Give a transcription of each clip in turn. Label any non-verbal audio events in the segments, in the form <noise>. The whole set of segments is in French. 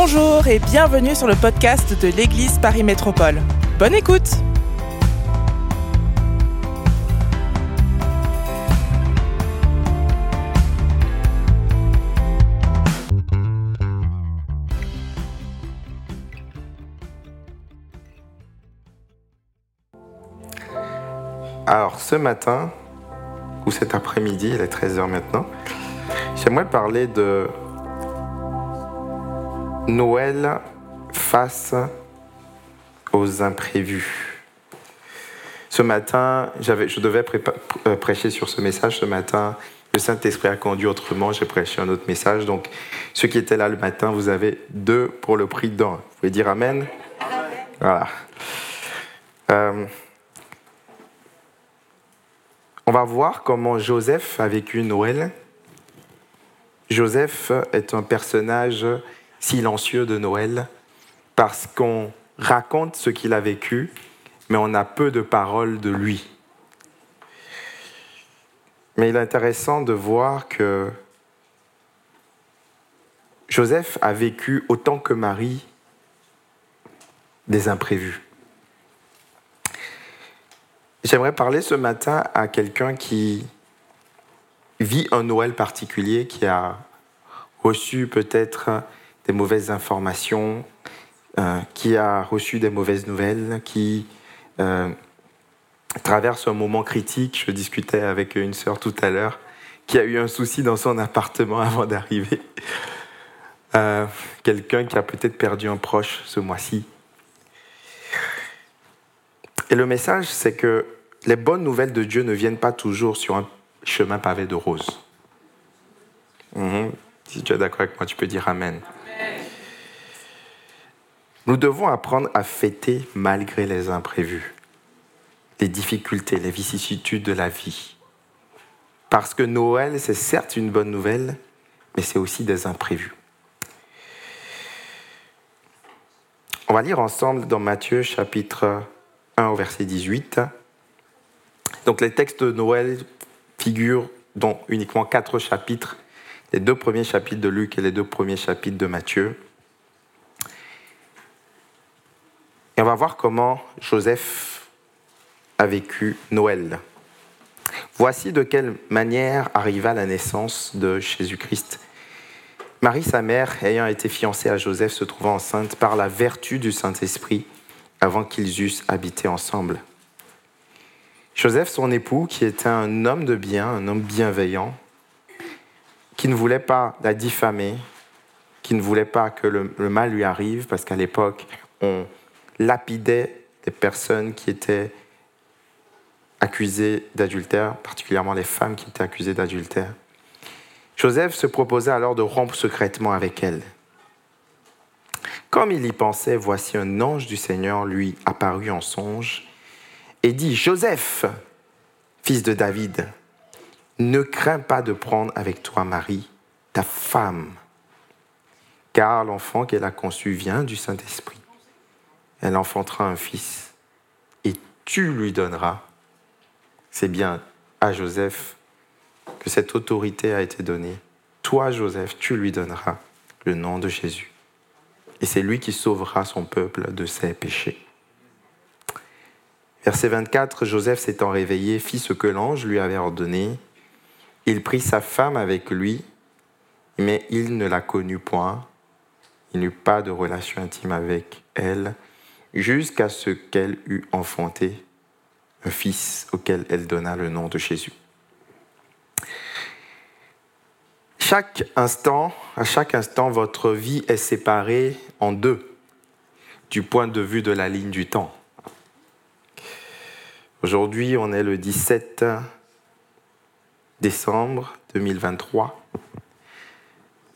Bonjour et bienvenue sur le podcast de l'Église Paris Métropole. Bonne écoute Alors ce matin, ou cet après-midi, il est 13h maintenant, j'aimerais parler de Noël face aux imprévus. Ce matin, je devais euh, prêcher sur ce message ce matin. Le Saint-Esprit a conduit autrement, j'ai prêché un autre message. Donc, ceux qui étaient là le matin, vous avez deux pour le prix d'un. Vous pouvez dire Amen? Voilà. Euh, on va voir comment Joseph a vécu Noël. Joseph est un personnage silencieux de Noël parce qu'on raconte ce qu'il a vécu, mais on a peu de paroles de lui. Mais il est intéressant de voir que Joseph a vécu autant que Marie des imprévus. J'aimerais parler ce matin à quelqu'un qui vit un Noël particulier, qui a reçu peut-être des mauvaises informations, euh, qui a reçu des mauvaises nouvelles, qui euh, traverse un moment critique. Je discutais avec une sœur tout à l'heure qui a eu un souci dans son appartement <laughs> avant d'arriver. Euh, quelqu'un qui a peut-être perdu un proche ce mois-ci. Et le message, c'est que les bonnes nouvelles de Dieu ne viennent pas toujours sur un chemin pavé de roses. Mhm. Si tu es d'accord avec moi, tu peux dire Amen. Nous devons apprendre à fêter malgré les imprévus, les difficultés, les vicissitudes de la vie. Parce que Noël, c'est certes une bonne nouvelle, mais c'est aussi des imprévus. On va lire ensemble dans Matthieu chapitre 1 au verset 18. Donc les textes de Noël figurent dans uniquement quatre chapitres, les deux premiers chapitres de Luc et les deux premiers chapitres de Matthieu. Et on va voir comment Joseph a vécu Noël. Voici de quelle manière arriva la naissance de Jésus-Christ. Marie, sa mère, ayant été fiancée à Joseph, se trouvant enceinte par la vertu du Saint-Esprit avant qu'ils eussent habité ensemble. Joseph, son époux, qui était un homme de bien, un homme bienveillant, qui ne voulait pas la diffamer, qui ne voulait pas que le, mal lui arrive, parce qu'à l'époque, on lapidait des personnes qui étaient accusées d'adultère, particulièrement les femmes qui étaient accusées d'adultère. Joseph se proposait alors de rompre secrètement avec elle. Comme il y pensait, voici un ange du Seigneur lui apparut en songe et dit, Joseph, fils de David, ne crains pas de prendre avec toi Marie, ta femme, car l'enfant qu'elle a conçu vient du Saint-Esprit. Elle enfantera un fils, et tu lui donneras. C'est bien à Joseph que cette autorité a été donnée. Toi, Joseph, tu lui donneras le nom de Jésus. Et c'est lui qui sauvera son peuple de ses péchés. Verset 24, Joseph s'étant réveillé fit ce que l'ange lui avait ordonné. Il prit sa femme avec lui, mais il ne la connut point. Il n'eut pas de relation intime avec elle, jusqu'à ce qu'elle eût enfanté un fils auquel elle donna le nom de Jésus. Chaque instant, à chaque instant, votre vie est séparée en deux, du point de vue de la ligne du temps. Aujourd'hui, on est le 17 décembre 2023.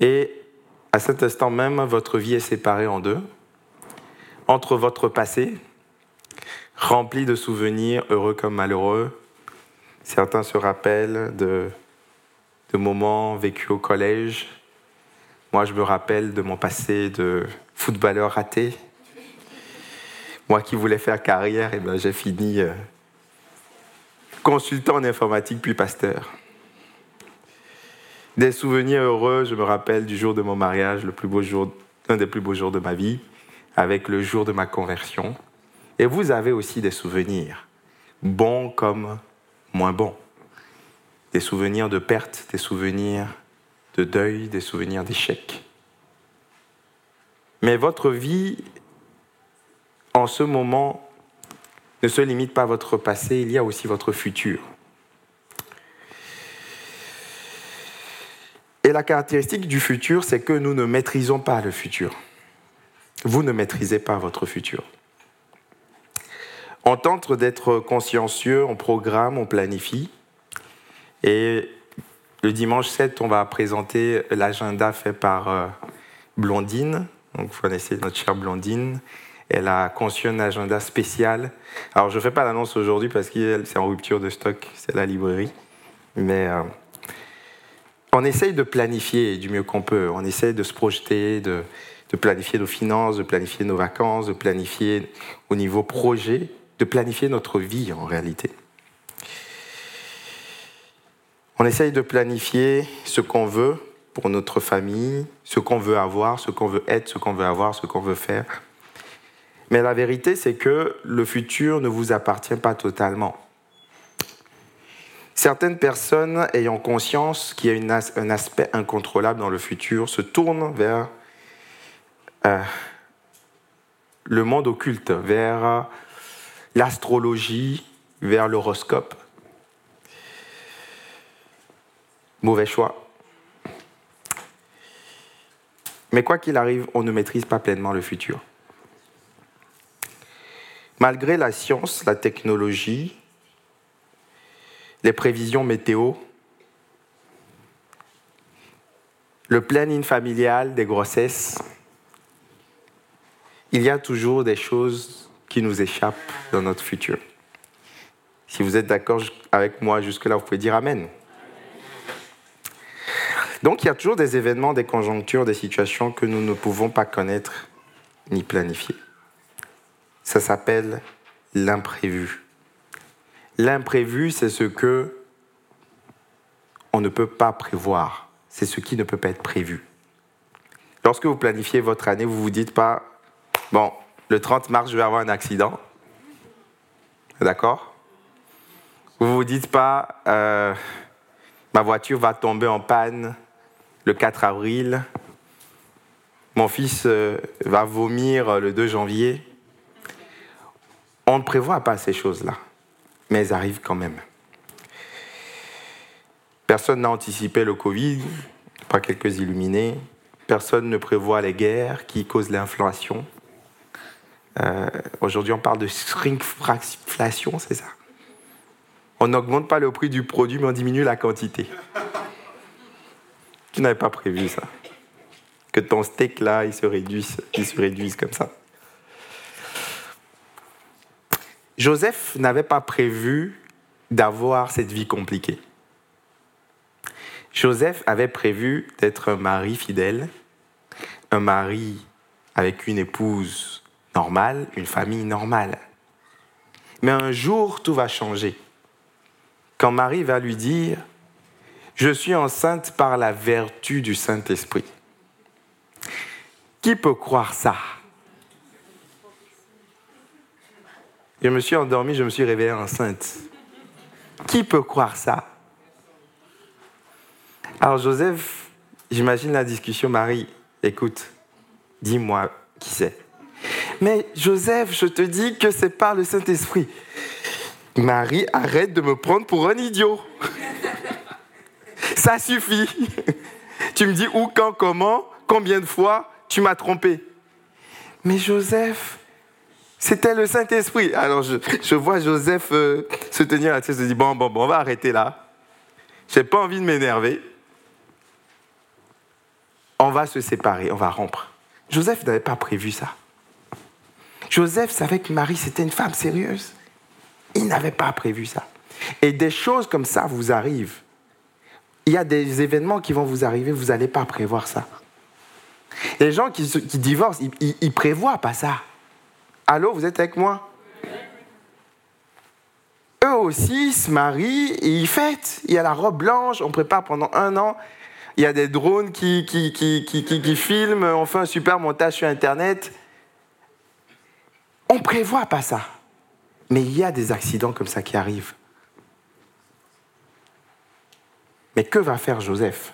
Et à cet instant même, votre vie est séparée en deux. Entre votre passé, rempli de souvenirs heureux comme malheureux, certains se rappellent de, moments vécus au collège. Moi, je me rappelle de mon passé de footballeur raté. Moi qui voulais faire carrière, et eh ben, j'ai fini euh, consultant en informatique puis pasteur. Des souvenirs heureux, je me rappelle du jour de mon mariage, le plus beau jour l'un des plus beaux jours de ma vie, avec le jour de ma conversion. Et vous avez aussi des souvenirs, bons comme moins bons. Des souvenirs de perte, des souvenirs de deuil, des souvenirs d'échec. Mais votre vie, en ce moment, ne se limite pas à votre passé, il y a aussi votre futur. Et la caractéristique du futur, c'est que nous ne maîtrisons pas le futur. Vous ne maîtrisez pas votre futur. On tente d'être consciencieux, on programme, on planifie. Et le dimanche 7, on va présenter l'agenda fait par euh, Blondine. Donc, vous connaissez notre chère Blondine. Elle a conçu un agenda spécial. Alors, je ne fais pas l'annonce aujourd'hui parce que c'est en rupture de stock, c'est la librairie. Mais euh, on essaye de planifier du mieux qu'on peut. On essaye de se projeter, de, de planifier nos finances, de planifier nos vacances, de planifier au niveau projet, de planifier notre vie en réalité. On essaye de planifier ce qu'on veut pour notre famille, ce qu'on veut avoir, ce qu'on veut être, ce qu'on veut avoir, ce qu'on veut faire. Mais la vérité, c'est que le futur ne vous appartient pas totalement. Certaines personnes ayant conscience qu'il y a un aspect incontrôlable dans le futur se tournent vers euh, le monde occulte, vers l'astrologie, vers l'horoscope. Mauvais choix. Mais quoi qu'il arrive, on ne maîtrise pas pleinement le futur. Malgré la science, la technologie, les prévisions météo, le planning familial des grossesses, il y a toujours des choses qui nous échappent dans notre futur. Si vous êtes d'accord avec moi jusque-là, vous pouvez dire Amen. Donc il y a toujours des événements, des conjonctures, des situations que nous ne pouvons pas connaître ni planifier. Ça s'appelle l'imprévu. L'imprévu, c'est ce que on ne peut pas prévoir. C'est ce qui ne peut pas être prévu. Lorsque vous planifiez votre année, vous ne vous dites pas, bon, le 30 mars, je vais avoir un accident. D'accord? Vous ne vous dites pas, euh, ma voiture va tomber en panne le 4 avril. Mon fils euh, va vomir le 2 janvier. On ne prévoit pas ces choses-là, mais elles arrivent quand même. Personne n'a anticipé le Covid, pas quelques illuminés. Personne ne prévoit les guerres qui causent l'inflation. Euh, aujourd'hui, on parle de shrinkflation, c'est ça? On n'augmente pas le prix du produit, mais on diminue la quantité. Tu n'avais pas prévu ça. Que ton steak là, il se réduise, il se réduise comme ça. Joseph n'avait pas prévu d'avoir cette vie compliquée. Joseph avait prévu d'être un mari fidèle, un mari avec une épouse normale, une famille normale. Mais un jour, tout va changer. Quand Marie va lui dire, je suis enceinte par la vertu du Saint-Esprit. Qui peut croire ça? Je me suis endormi, je me suis réveillée enceinte. Qui peut croire ça? Alors Joseph, j'imagine la discussion, Marie, écoute, dis-moi qui c'est. Mais Joseph, je te dis que c'est par le Saint-Esprit. Marie, arrête de me prendre pour un idiot. Ça suffit. Tu me dis où, quand, comment, combien de fois tu m'as trompé. Mais Joseph, c'était le Saint-Esprit. Alors je, vois Joseph euh, se tenir la tête, se dit bon, bon, bon, on va arrêter là. J'ai pas envie de m'énerver. On va se séparer, on va rompre. Joseph n'avait pas prévu ça. Joseph savait que Marie, c'était une femme sérieuse. Il n'avait pas prévu ça. Et des choses comme ça vous arrivent il y a des événements qui vont vous arriver, vous n'allez pas prévoir ça. Les gens qui, divorcent, ils, ne prévoient pas ça. Allô, vous êtes avec moi? Eux aussi se marient ils fêtent. Il y a la robe blanche, on prépare pendant un an. il y a des drones qui, qui, qui, qui, qui filment, on fait un super montage sur Internet. On prévoit pas ça. Mais il y a des accidents comme ça qui arrivent. Mais que va faire Joseph?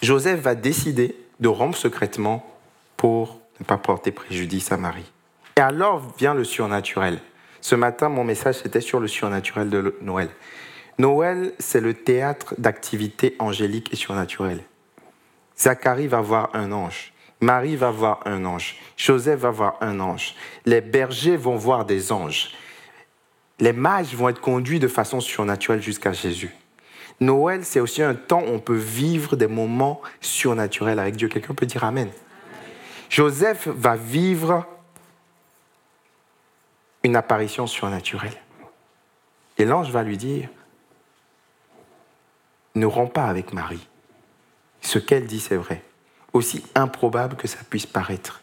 Joseph va décider de rompre secrètement pour ne pas porter préjudice à Marie. Et alors vient le surnaturel. Ce matin, mon message, c'était sur le surnaturel de Noël. Noël, c'est le théâtre d'activités angéliques et surnaturelles. Zacharie va voir un ange. Marie va voir un ange. Joseph va voir un ange. Les bergers vont voir des anges. Les mages vont être conduits de façon surnaturelle jusqu'à Jésus. Noël, c'est aussi un temps où on peut vivre des moments surnaturels avec Dieu. Quelqu'un peut dire Amen. Joseph va vivre une apparition surnaturelle. Et l'ange va lui dire, ne romps pas avec Marie. Ce qu'elle dit, c'est vrai. Aussi improbable que ça puisse paraître.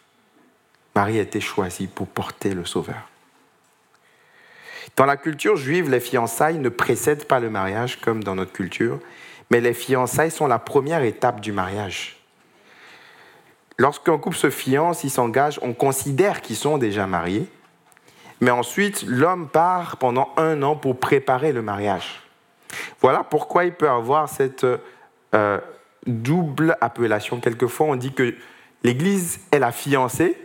Marie a été choisie pour porter le Sauveur. Dans la culture juive, les fiançailles ne précèdent pas le mariage comme dans notre culture, mais les fiançailles sont la première étape du mariage. Lorsqu'un couple se fiance, il s'engage, on considère qu'ils sont déjà mariés, mais ensuite l'homme part pendant un an pour préparer le mariage. Voilà pourquoi il peut avoir cette euh, double appellation. Quelquefois, on dit que l'Église est la fiancée,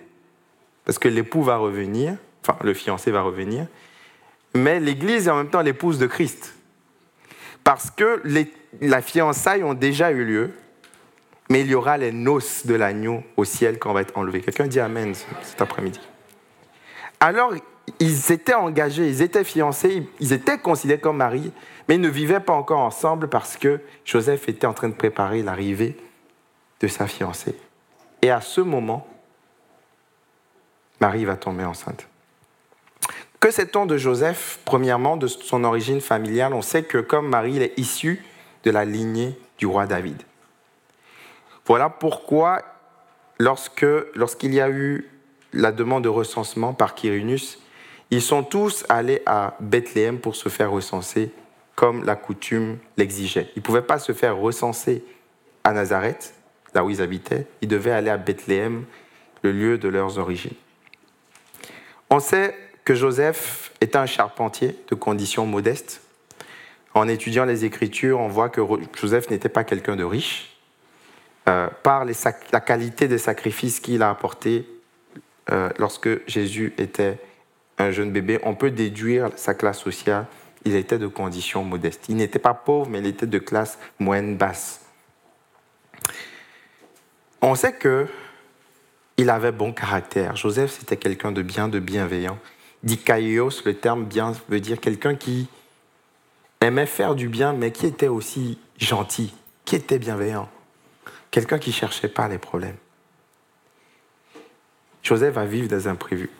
parce que l'époux va revenir, enfin le fiancé va revenir, mais l'Église est en même temps l'épouse de Christ. Parce que les, la fiançailles ont déjà eu lieu, mais il y aura les noces de l'agneau au ciel quand on va être enlevé. Quelqu'un dit Amen cet après-midi. Alors, ils étaient engagés, ils étaient fiancés, ils étaient considérés comme mariés, mais ils ne vivaient pas encore ensemble parce que Joseph était en train de préparer l'arrivée de sa fiancée. Et à ce moment, Marie va tomber enceinte. Que sait-on de Joseph? Premièrement, de son origine familiale, on sait que comme Marie, il est issu de la lignée du roi David. Voilà pourquoi, lorsque, lorsqu'il y a eu la demande de recensement par Quirinus, ils sont tous allés à Bethléem pour se faire recenser comme la coutume l'exigeait. Ils ne pouvaient pas se faire recenser à Nazareth, là où ils habitaient, ils devaient aller à Bethléem, le lieu de leurs origines. On sait que Joseph était un charpentier de conditions modestes. En étudiant les Écritures, on voit que Joseph n'était pas quelqu'un de riche. Euh, par la qualité des sacrifices qu'il a apportés euh, lorsque Jésus était un jeune bébé, on peut déduire sa classe sociale. Il était de conditions modestes. Il n'était pas pauvre, mais il était de classe moyenne basse. On sait que il avait bon caractère. Joseph, c'était quelqu'un de bien, de bienveillant. Dikaios, le terme bien veut dire quelqu'un qui aimait faire du bien, mais qui était aussi gentil, qui était bienveillant. Quelqu'un qui ne cherchait pas les problèmes. Joseph va vivre des imprévus.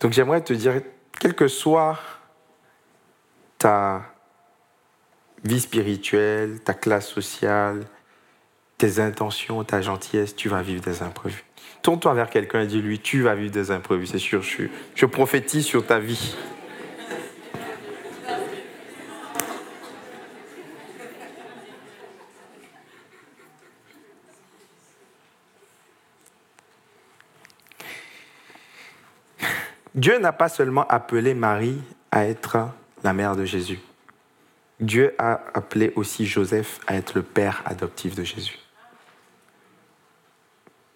Donc j'aimerais te dire, quelle que soit ta vie spirituelle, ta classe sociale, tes intentions, ta gentillesse, tu vas vivre des imprévus. Tourne-toi vers quelqu'un et dis-lui, tu vas vivre des imprévus, c'est sûr, je, je prophétise sur ta vie. Dieu n'a pas seulement appelé Marie à être la mère de Jésus. Dieu a appelé aussi Joseph à être le père adoptif de Jésus.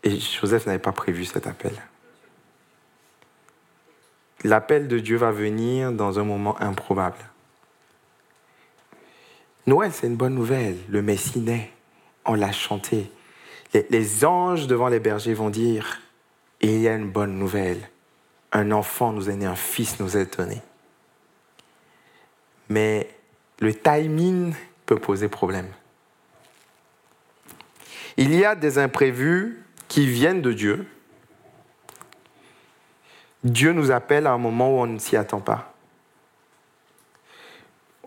Et Joseph n'avait pas prévu cet appel. L'appel de Dieu va venir dans un moment improbable. Noël, c'est une bonne nouvelle. Le Messie naît. On l'a chanté. Les, anges devant les bergers vont dire, il y a une bonne nouvelle. Un enfant nous est né, un fils nous est donné. Mais le timing peut poser problème. Il y a des imprévus qui viennent de Dieu. Dieu nous appelle à un moment où on ne s'y attend pas.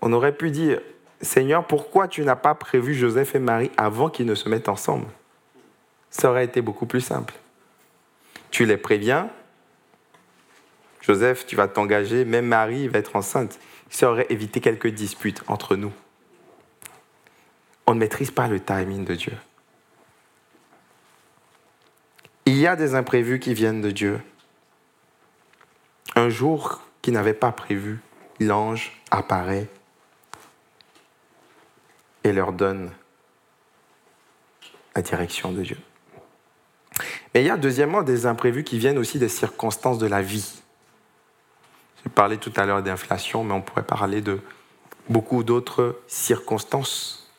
On aurait pu dire, Seigneur, pourquoi tu n'as pas prévu Joseph et Marie avant qu'ils ne se mettent ensemble? Ça aurait été beaucoup plus simple. Tu les préviens, Joseph, tu vas t'engager, même Marie va être enceinte. Ça aurait évité quelques disputes entre nous. on ne maîtrise pas le timing de Dieu. Il y a des imprévus qui viennent de Dieu. Un jour qui n'avait pas prévu, l'ange apparaît et leur donne la direction de Dieu. Mais il y a deuxièmement des imprévus qui viennent aussi des circonstances de la vie. J'ai parlé tout à l'heure d'inflation, mais on pourrait parler de beaucoup d'autres circonstances.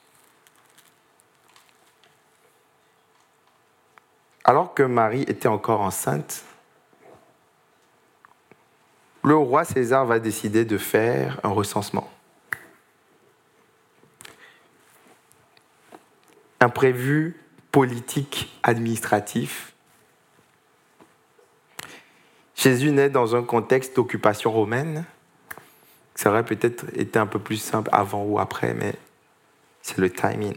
Alors que Marie était encore enceinte, le roi César va décider de faire un recensement. Imprévu politique administratif. Jésus naît dans un contexte d'occupation romaine. Ça aurait peut-être été un peu plus simple avant ou après, mais c'est le timing.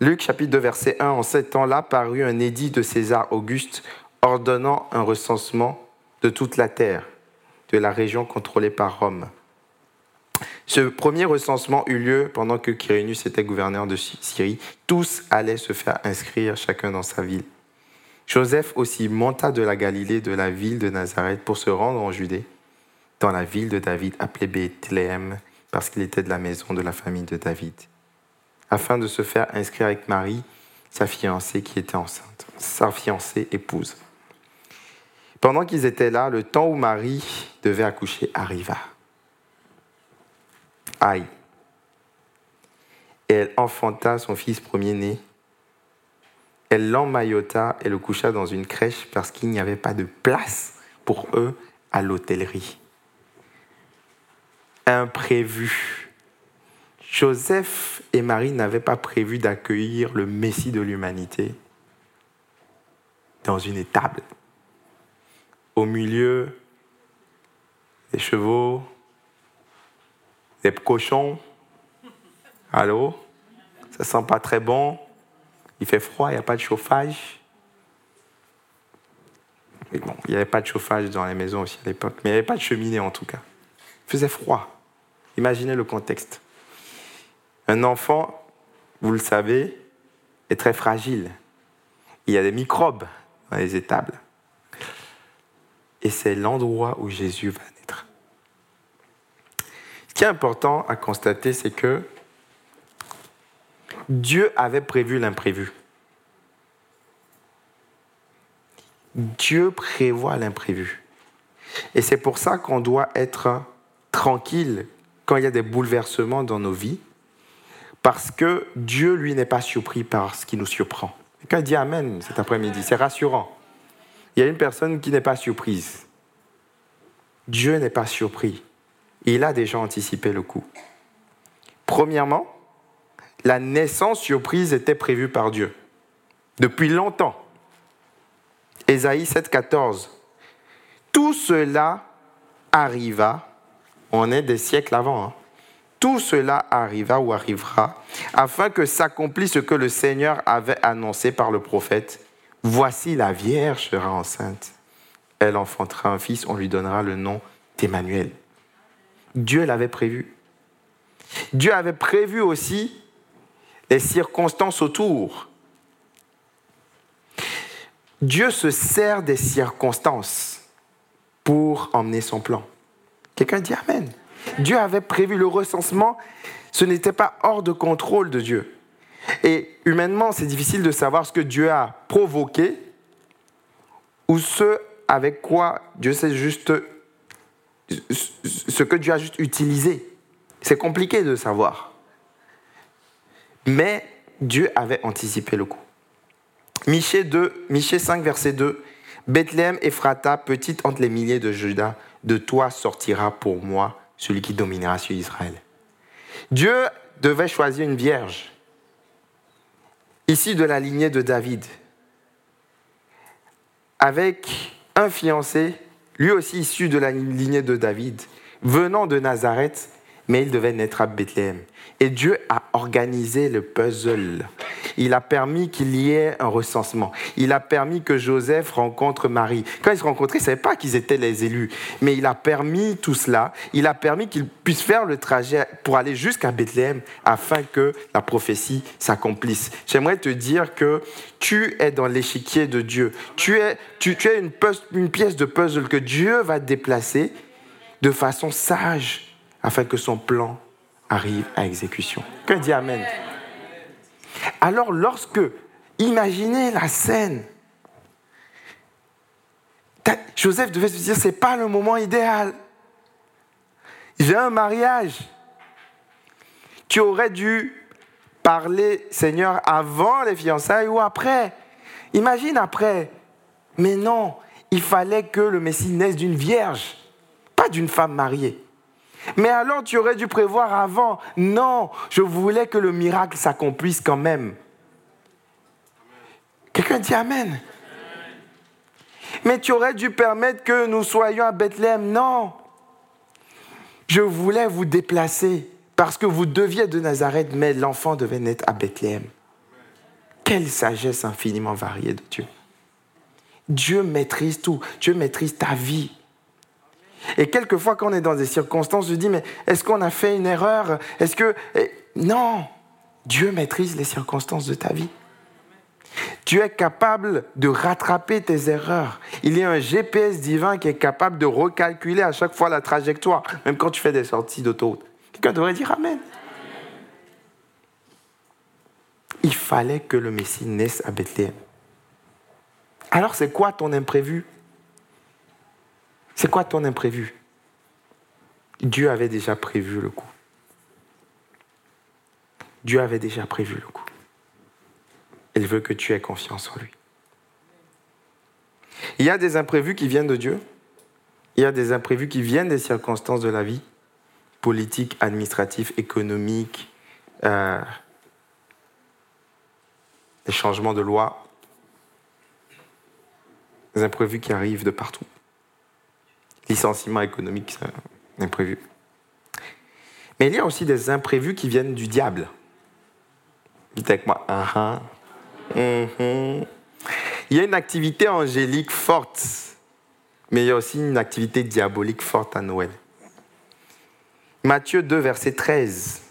Luc chapitre 2 verset 1, en ces temps-là parut un édit de César Auguste ordonnant un recensement de toute la terre, de la région contrôlée par Rome. Ce premier recensement eut lieu pendant que Quirinus était gouverneur de Syrie. Tous allaient se faire inscrire chacun dans sa ville. Joseph aussi monta de la Galilée, de la ville de Nazareth, pour se rendre en Judée, dans la ville de David, appelée Bethléem, parce qu'il était de la maison de la famille de David afin de se faire inscrire avec Marie, sa fiancée qui était enceinte, sa fiancée épouse. Pendant qu'ils étaient là, le temps où Marie devait accoucher arriva. Aïe. Et elle enfanta son fils premier-né. Elle l'emmaillota et le coucha dans une crèche parce qu'il n'y avait pas de place pour eux à l'hôtellerie. Imprévu. Joseph et Marie n'avaient pas prévu d'accueillir le Messie de l'humanité dans une étable, au milieu des chevaux, des cochons. Allô? Ça sent pas très bon. Il fait froid, il n'y a pas de chauffage. bon, il n'y avait pas de chauffage dans les maisons aussi à l'époque, mais il n'y avait pas de cheminée en tout cas. Il faisait froid. Imaginez le contexte. Un enfant, vous le savez, est très fragile. Il y a des microbes dans les étables. Et c'est l'endroit où Jésus va naître. Ce qui est important à constater, c'est que Dieu avait prévu l'imprévu. Dieu prévoit l'imprévu. Et c'est pour ça qu'on doit être tranquille quand il y a des bouleversements dans nos vies, parce que Dieu, lui, n'est pas surpris par ce qui nous surprend. Quelqu'un dit Amen cet après-midi, c'est rassurant. Il y a une personne qui n'est pas surprise. Dieu n'est pas surpris. Il a déjà anticipé le coup. Premièrement, la naissance surprise était prévue par Dieu depuis longtemps. Ésaïe 7,14. Tout cela arriva, on est des siècles avant, hein, tout cela arriva ou arrivera, afin que s'accomplisse ce que le Seigneur avait annoncé par le prophète. Voici la Vierge sera enceinte. Elle enfantera un fils, on lui donnera le nom d'Emmanuel. Dieu l'avait prévu. Dieu avait prévu aussi les circonstances autour. Dieu se sert des circonstances pour emmener son plan. Quelqu'un dit Amen. Dieu avait prévu le recensement, ce n'était pas hors de contrôle de Dieu. Et humainement, c'est difficile de savoir ce que Dieu a provoqué ou ce avec quoi Dieu sait juste ce que Dieu a juste utilisé. C'est compliqué de savoir. Mais Dieu avait anticipé le coup. Michée, 2, Michée 5, verset 2. Bethléem, Ephrata, petite entre les milliers de Judas, de toi sortira pour moi celui qui dominera sur Israël. Dieu devait choisir une vierge, issue de la lignée de David, avec un fiancé, lui aussi issu de la lignée de David, venant de Nazareth, mais il devait naître à Bethléem. Et Dieu a organisé le puzzle. Il a permis qu'il y ait un recensement. Il a permis que Joseph rencontre Marie. Quand ils se rencontraient, ils ne savaient pas qu'ils étaient les élus. Mais il a permis tout cela. Il a permis qu'ils puissent faire le trajet pour aller jusqu'à Bethléem afin que la prophétie s'accomplisse. J'aimerais te dire que tu es dans l'échiquier de Dieu. Tu es, tu, es une pièce de puzzle que Dieu va déplacer de façon sage afin que son plan arrive à exécution. Que dit Amen Alors lorsque, imaginez la scène, Joseph devait se dire, c'est pas le moment idéal. J'ai un mariage. Tu aurais dû parler, Seigneur, avant les fiançailles ou après. Imagine après. Mais non, il fallait que le Messie naisse d'une vierge, pas d'une femme mariée. Mais alors tu aurais dû prévoir avant. Non, je voulais que le miracle s'accomplisse quand même. Quelqu'un dit Amen. Mais tu aurais dû permettre que nous soyons à Bethléem. Non. Je voulais vous déplacer parce que vous deviez de Nazareth, mais l'enfant devait naître à Bethléem. Quelle sagesse infiniment variée de Dieu. Dieu maîtrise tout. Dieu maîtrise ta vie. Et quelquefois, quand on est dans des circonstances, je dis, mais est-ce qu'on a fait une erreur? Est-ce que... Non, Dieu maîtrise les circonstances de ta vie. Tu es capable de rattraper tes erreurs. Il y a un GPS divin qui est capable de recalculer à chaque fois la trajectoire, même quand tu fais des sorties d'autoroute. Quelqu'un devrait dire Amen. Il fallait que le Messie naisse à Bethléem. Alors c'est quoi ton imprévu? C'est quoi ton imprévu? Dieu avait déjà prévu le coup. Dieu avait déjà prévu le coup. Il veut que tu aies confiance en lui. Il y a des imprévus qui viennent de Dieu. Il y a des imprévus qui viennent des circonstances de la vie, politiques, administratives, économiques, euh, des changements de loi, des imprévus qui arrivent de partout licenciement économique imprévu. Mais il y a aussi des imprévus qui viennent du diable. Dites avec moi, uh Il y a une activité angélique forte, mais il y a aussi une activité diabolique forte à Noël. Matthieu 2, verset 13.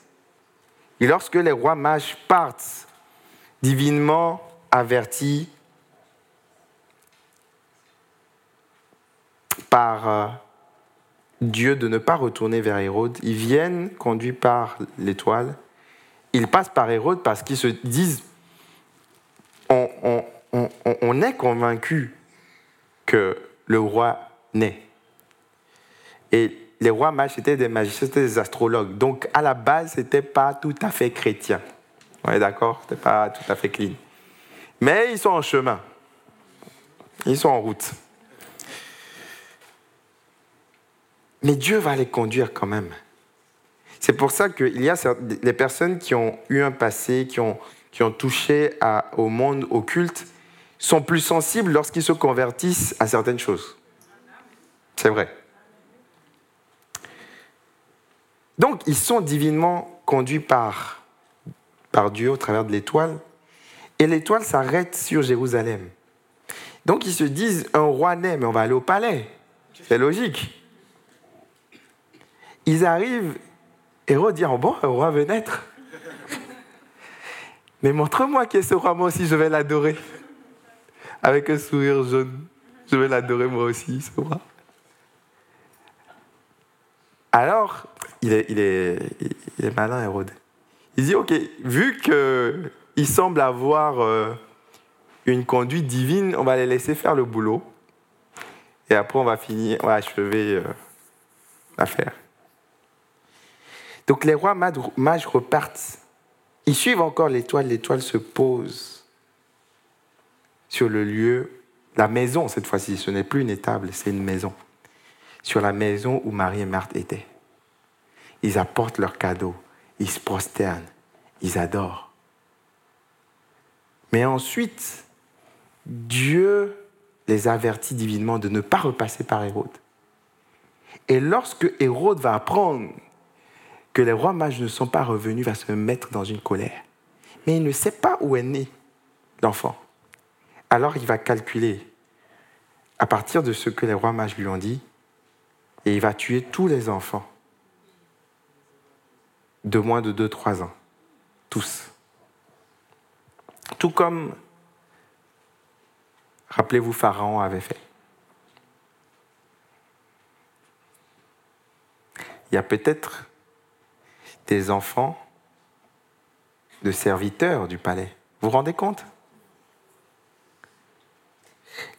Et lorsque les rois mages partent, divinement avertis par euh, Dieu de ne pas retourner vers Hérode. Ils viennent conduits par l'étoile. Ils passent par Hérode parce qu'ils se disent, on, est convaincu que le roi naît. Et les rois mages, c'était des magiciens, c'était des astrologues. Donc, à la base, ce n'était pas tout à fait chrétien. On est d'accord? Ce n'était pas tout à fait clean. Mais ils sont en chemin. Ils sont en route. Mais Dieu va les conduire quand même. C'est pour ça qu'il y a des personnes qui ont eu un passé, qui ont, qui ont touché au monde occulte, sont plus sensibles lorsqu'ils se convertissent à certaines choses. C'est vrai. Donc, ils sont divinement conduits par, par Dieu au travers de l'étoile. Et l'étoile s'arrête sur Jérusalem. Donc, ils se disent, un roi naît, mais on va aller au palais. C'est logique. Ils arrivent, Hérode dit, oh bon, un roi veut naître. Mais montre-moi qui est ce roi, moi aussi je vais l'adorer. Avec un sourire jaune, je vais l'adorer moi aussi, ce roi. Alors, il est, il est, il est malin, Hérode. Il dit, ok, vu qu'il semble avoir euh, une conduite divine, on va les laisser faire le boulot. Et après, on va finir, on va achever euh, l'affaire. Donc les rois mages repartent. Ils suivent encore l'étoile. L'étoile se pose sur le lieu, la maison cette fois-ci. Ce n'est plus une étable, c'est une maison. Sur la maison où Marie et Marthe étaient. Ils apportent leurs cadeaux. Ils se prosternent. Ils adorent. Mais ensuite, Dieu les avertit divinement de ne pas repasser par Hérode. Et lorsque Hérode va apprendre que les rois mages ne sont pas revenus, va se mettre dans une colère. Mais il ne sait pas où est né l'enfant. Alors il va calculer à partir de ce que les rois mages lui ont dit, et il va tuer tous les enfants de moins de 2-3 ans. Tous. Tout comme, rappelez-vous, Pharaon avait fait. Il y a peut-être des enfants de serviteurs du palais. Vous vous rendez compte?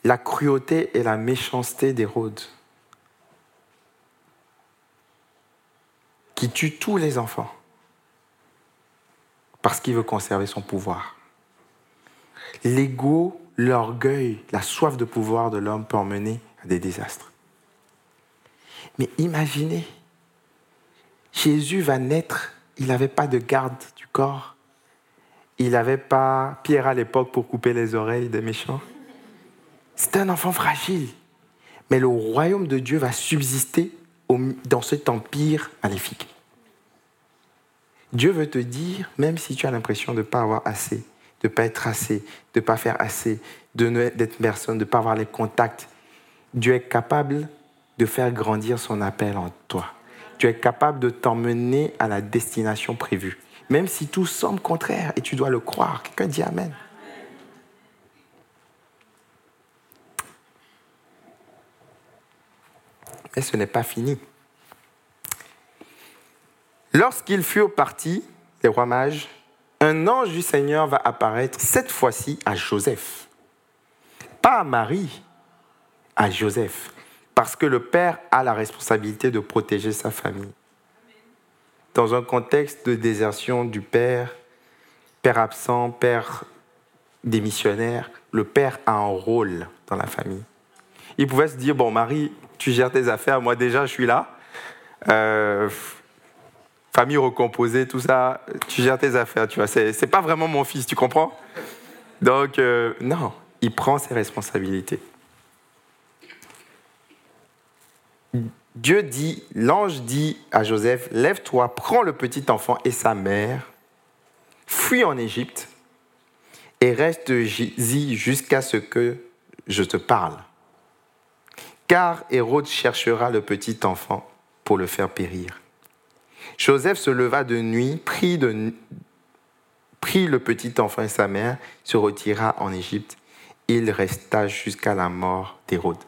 La cruauté et la méchanceté d'Hérode qui tue tous les enfants parce qu'il veut conserver son pouvoir. L'ego, l'orgueil, la soif de pouvoir de l'homme peut emmener à des désastres. Mais imaginez, Jésus va naître, il n'avait pas de garde du corps, il n'avait pas Pierre à l'époque pour couper les oreilles des méchants. C'est un enfant fragile. Mais le royaume de Dieu va subsister dans cet empire maléfique. Dieu veut te dire, même si tu as l'impression de ne pas avoir assez, de ne pas être assez, de ne pas faire assez, d'être personne, de ne pas avoir les contacts, Dieu est capable de faire grandir son appel en toi. Dieu est capable de t'emmener à la destination prévue, même si tout semble contraire et tu dois le croire. Quelqu'un dit Amen. Mais ce n'est pas fini. Lorsqu'ils furent partis, les rois mages, un ange du Seigneur va apparaître cette fois-ci à Joseph. Pas à Marie, à Joseph. Parce que le père a la responsabilité de protéger sa famille. Dans un contexte de désertion du père, père absent, père démissionnaire, le père a un rôle dans la famille. Il pouvait se dire, bon Marie, tu gères tes affaires, moi déjà je suis là. Euh, famille recomposée, tout ça, tu gères tes affaires, tu vois. C'est, pas vraiment mon fils, tu comprends? Donc, euh, non, il prend ses responsabilités. Dieu dit, l'ange dit à Joseph, lève-toi, prends le petit enfant et sa mère, fuis en Égypte et reste-y jusqu'à ce que je te parle. Car Hérode cherchera le petit enfant pour le faire périr. Joseph se leva de nuit, prit, le petit enfant et sa mère, se retira en Égypte. Il resta jusqu'à la mort d'Hérode.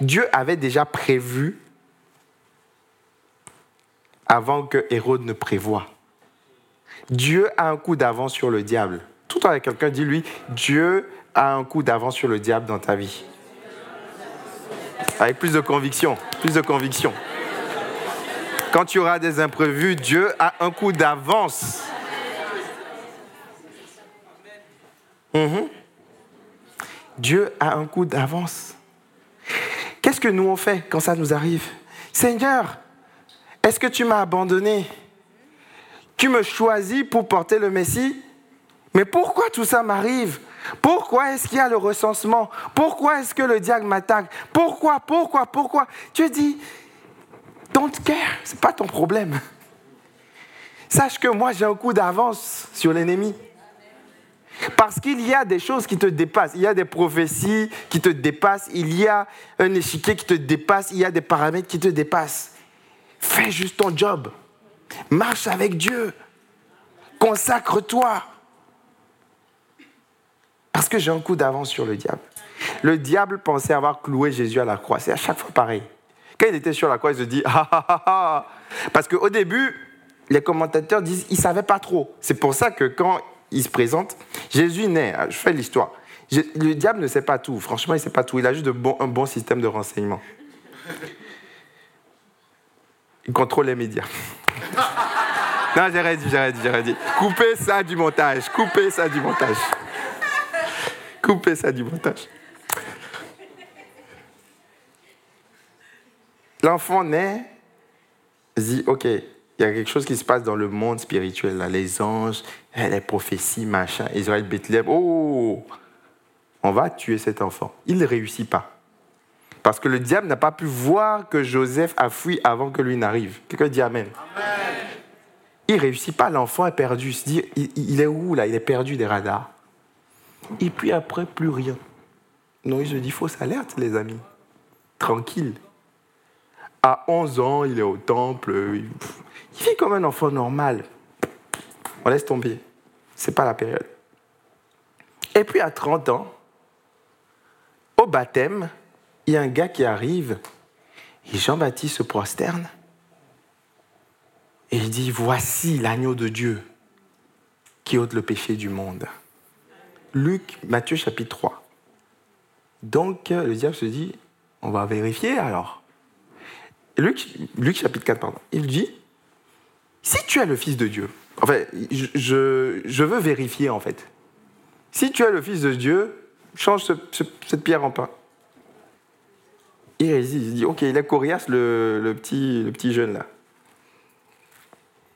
Dieu avait déjà prévu avant que Hérode ne prévoie. Dieu a un coup d'avance sur le diable. Tout temps, quelqu'un dit lui, Dieu a un coup d'avance sur le diable dans ta vie. Avec plus de conviction, plus de conviction. Quand tu auras des imprévus, Dieu a un coup d'avance. Mhm. Dieu a un coup d'avance. Que nous on fait quand ça nous arrive? Seigneur, est-ce que tu m'as abandonné? Tu me choisis pour porter le Messie? Mais pourquoi tout ça m'arrive? Pourquoi est-ce qu'il y a le recensement? Pourquoi est-ce que le diable m'attaque? Pourquoi Pourquoi Pourquoi? Tu dis, Don't care, ce n'est pas ton problème. Sache que moi, j'ai un coup d'avance sur l'ennemi. Parce qu'il y a des choses qui te dépassent, il y a des prophéties qui te dépassent, il y a un échiquier qui te dépasse, il y a des paramètres qui te dépassent. Fais juste ton job. Marche avec Dieu. Consacre-toi. Parce que j'ai un coup d'avance sur le diable. Le diable pensait avoir cloué Jésus à la croix. C'est à chaque fois pareil. Quand il était sur la croix, il se dit ah ah ah ah. Parce qu'au début, les commentateurs disent il ne savait pas trop. C'est pour ça que quand il se présente, Jésus naît. Je fais l'histoire. Le diable ne sait pas tout. Franchement, il ne sait pas tout. Il a juste un bon système de renseignement. Il contrôle les médias. <laughs> non, j'ai rien dit. Coupez ça du montage. Coupez ça du montage. Coupez ça du montage. L'enfant naît, dit, OK, il y a quelque chose qui se passe dans le monde spirituel, là. les anges, eh, les prophéties, machin, Israël, Bethléem, oh, on va tuer cet enfant. Il ne réussit pas. Parce que le diable n'a pas pu voir que Joseph a fui avant que lui n'arrive. Quelqu'un dit Amen. Il réussit pas, l'enfant est perdu. Il se dit, il, est où là? Il est perdu des radars. Et puis après, plus rien. Non, il se dit, fausse alerte, les amis. Tranquille. À 11 ans, il est au temple. Il vit comme un enfant normal. On laisse tomber. C'est pas la période. Et puis à 30 ans, au baptême, il y a un gars qui arrive et Jean-Baptiste se prosterne et il dit, voici l'agneau de Dieu qui ôte le péché du monde. Luc, Matthieu chapitre 3. Donc le diable se dit, on va vérifier alors. Luc, Luc chapitre 4, pardon. Il dit, si tu es le Fils de Dieu, enfin, je, je veux vérifier en fait. Si tu es le Fils de Dieu, change cette pierre en pain. Il résiste, il dit, ok, il est coriace le, le, petit, le petit jeune là.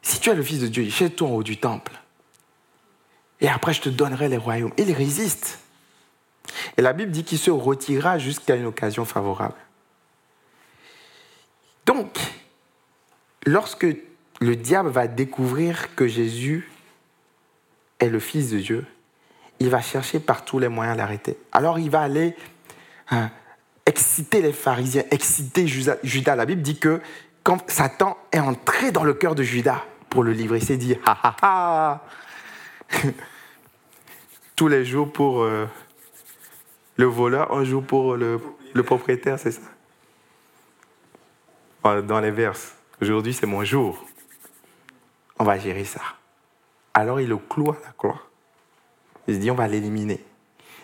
Si tu es le Fils de Dieu, jette-toi en haut du temple. Et après, je te donnerai les royaumes. Il résiste. Et la Bible dit qu'il se retirera jusqu'à une occasion favorable. Donc, lorsque le diable va découvrir que Jésus est le Fils de Dieu, il va chercher par tous les moyens l'arrêter. Alors il va aller hein, exciter les pharisiens, exciter Judas. La Bible dit que quand Satan est entré dans le cœur de Judas pour le livrer, il s'est dit, ha ha ha, <laughs> tous les jours pour euh, le voleur, un jour pour le, le propriétaire, c'est ça Dans les verses, aujourd'hui c'est mon jour. On va gérer ça. Alors il le cloue à la croix. Il se dit, on va l'éliminer.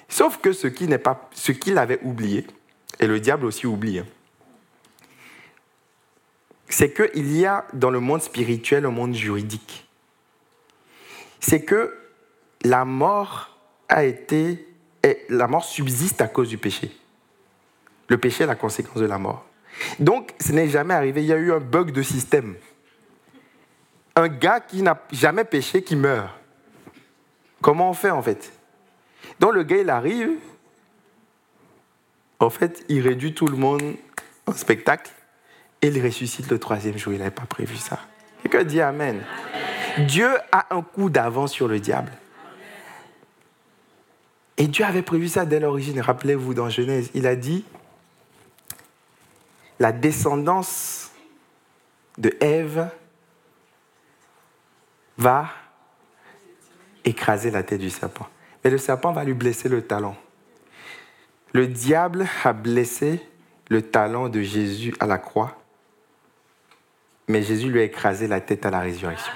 Sauf que ce qui n'est pas, ce qu'il avait oublié, et le diable aussi oublie, hein, c'est qu'il y a dans le monde spirituel un monde juridique. C'est que la mort a été, la mort subsiste à cause du péché. Le péché est la conséquence de la mort. Donc, ce n'est jamais arrivé. Il y a eu un bug de système. Un gars qui n'a jamais péché qui meurt. Comment on fait en fait? Donc le gars, il arrive, en fait, il réduit tout le monde en spectacle et il ressuscite le troisième jour. Il n'avait pas prévu ça. Quelqu'un dit Amen. Dieu a un coup d'avance sur le diable. Et Dieu avait prévu ça dès l'origine. Rappelez-vous dans Genèse, il a dit la descendance de Ève va écraser la tête du serpent. Mais le serpent va lui blesser le talon. Le diable a blessé le talon de Jésus à la croix, mais Jésus lui a écrasé la tête à la résurrection.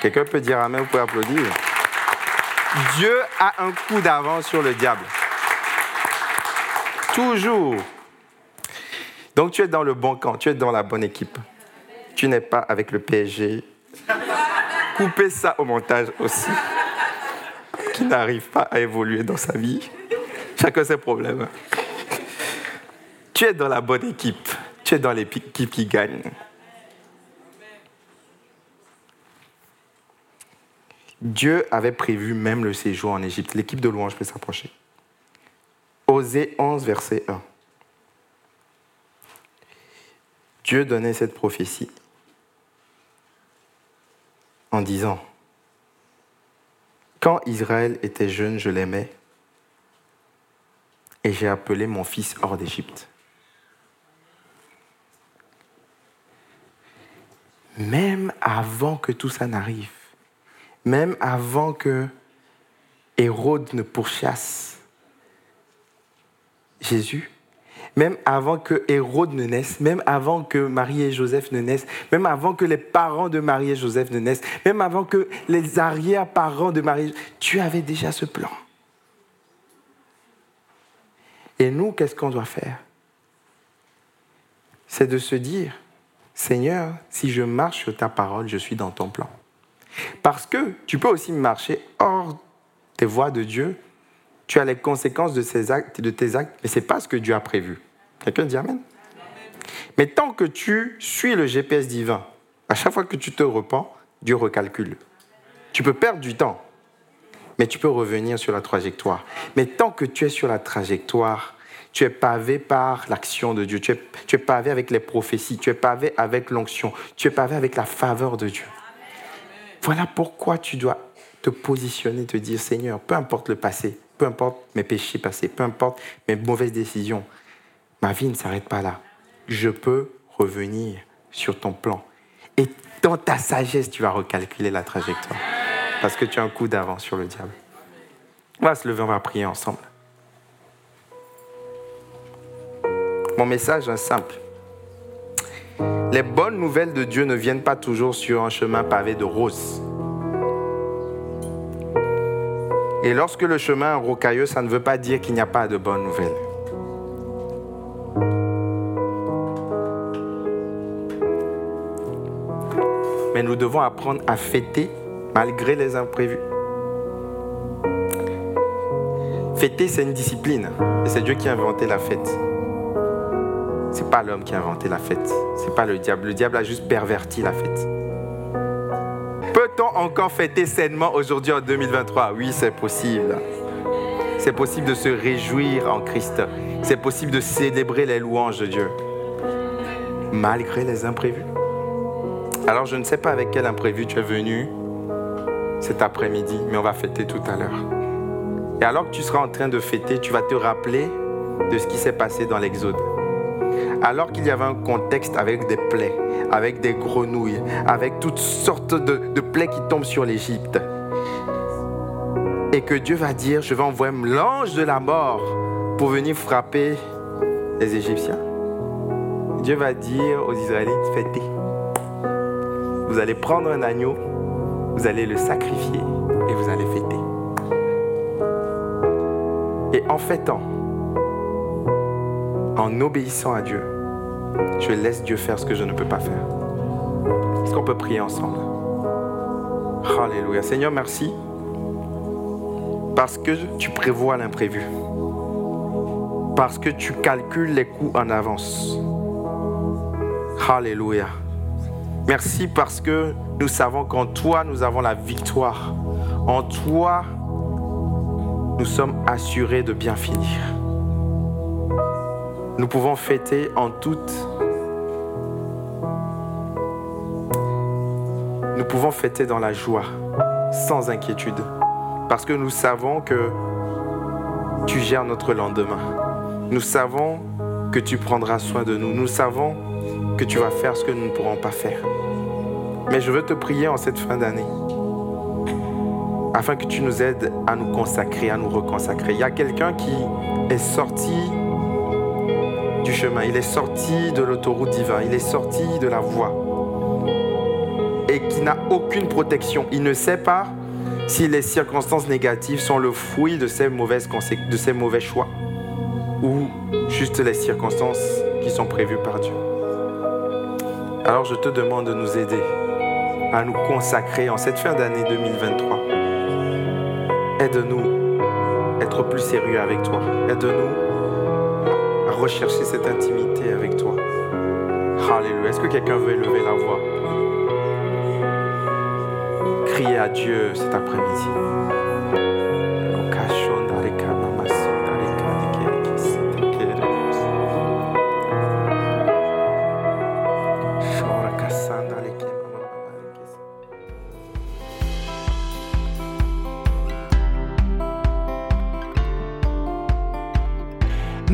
Quelqu'un peut dire Amen, vous pouvez applaudir? Dieu a un coup d'avance sur le diable. Toujours. Donc tu es dans le bon camp, tu es dans la bonne équipe. Tu n'es pas avec le PSG. Coupez ça au montage aussi. Qui n'arrive pas à évoluer dans sa vie. Chacun ses problèmes. Tu es dans la bonne équipe. Tu es dans l'équipe qui gagne. Dieu avait prévu même le séjour en Égypte. L'équipe de louange peut s'approcher. Osée 11, verset 1. Dieu donnait cette prophétie en disant, Quand Israël était jeune, je l'aimais, et j'ai appelé mon fils hors d'Égypte. Même avant que tout ça n'arrive, même avant que Hérode ne pourchasse Jésus, même avant que Hérode ne naisse, même avant que Marie et Joseph ne naissent, même avant que les parents de Marie et Joseph ne naissent, même avant que les arrière-parents de Marie, tu avais déjà ce plan. Et nous, qu'est-ce qu'on doit faire? C'est de se dire, Seigneur, si je marche sur ta parole, je suis dans ton plan. Parce que tu peux aussi marcher hors des voies de Dieu. Tu as les conséquences de, ces actes, de tes actes, mais ce n'est pas ce que Dieu a prévu. Quelqu'un dit Amen. Mais tant que tu suis le GPS divin, à chaque fois que tu te repens, Dieu recalcule. Tu peux perdre du temps, mais tu peux revenir sur la trajectoire. Mais tant que tu es sur la trajectoire, tu es pavé par l'action de Dieu, tu es, tu es pavé avec les prophéties, tu es pavé avec l'onction, tu es pavé avec la faveur de Dieu. Voilà pourquoi tu dois te positionner, te dire Seigneur, peu importe le passé, peu importe mes péchés passés, peu importe mes mauvaises décisions, ma vie ne s'arrête pas là. Je peux revenir sur ton plan. Et dans ta sagesse, tu vas recalculer la trajectoire. Parce que tu as un coup d'avance sur le diable. On va se lever, on va prier ensemble. Mon message est simple. Les bonnes nouvelles de Dieu ne viennent pas toujours sur un chemin pavé de roses. Et lorsque le chemin est rocailleux, ça ne veut pas dire qu'il n'y a pas de bonnes nouvelles. Mais nous devons apprendre à fêter malgré les imprévus. Fêter, c'est une discipline. Et c'est Dieu qui a inventé la fête. C'est pas l'homme qui a inventé la fête. C'est pas le diable. Le diable a juste perverti la fête. Encore fêter sainement aujourd'hui en 2023 Oui, c'est possible. C'est possible de se réjouir en Christ. C'est possible de célébrer les louanges de Dieu. Malgré les imprévus. Alors je ne sais pas avec quel imprévu tu es venu cet après-midi, mais on va fêter tout à l'heure. Et alors que tu seras en train de fêter, tu vas te rappeler de ce qui s'est passé dans l'Exode. Alors qu'il y avait un contexte avec des plaies, avec des grenouilles, avec toutes sortes de, de plaies qui tombent sur l'Égypte. Et que Dieu va dire, je vais envoyer l'ange de la mort pour venir frapper les Égyptiens. Dieu va dire aux Israélites, fêtez. Vous allez prendre un agneau, vous allez le sacrifier et vous allez fêter. Et en fêtant, en obéissant à Dieu, je laisse Dieu faire ce que je ne peux pas faire. Est-ce qu'on peut prier ensemble? Alléluia. Seigneur, merci. Parce que tu prévois l'imprévu. Parce que tu calcules les coûts en avance. Alléluia. Merci parce que nous savons qu'en toi, nous avons la victoire. En toi, nous sommes assurés de bien finir. Nous pouvons fêter en toute... Nous pouvons fêter dans la joie, sans inquiétude, parce que nous savons que tu gères notre lendemain. Nous savons que tu prendras soin de nous. Nous savons que tu vas faire ce que nous ne pourrons pas faire. Mais je veux te prier en cette fin d'année, afin que tu nous aides à nous consacrer, à nous reconsacrer. Il y a quelqu'un qui est sorti du chemin, il est sorti de l'autoroute divin, il est sorti de la voie, et qui n'a aucune protection. Il ne sait pas si les circonstances négatives sont le fruit de ses, de ses mauvais choix, ou juste les circonstances qui sont prévues par Dieu. Alors je te demande de nous aider à nous consacrer en cette fin d'année 2023. Aide-nous à être plus sérieux avec toi. Aide-nous rechercher cette intimité avec toi. Alléluia. Est-ce que quelqu'un veut élever la voix? Crier à Dieu cet après-midi.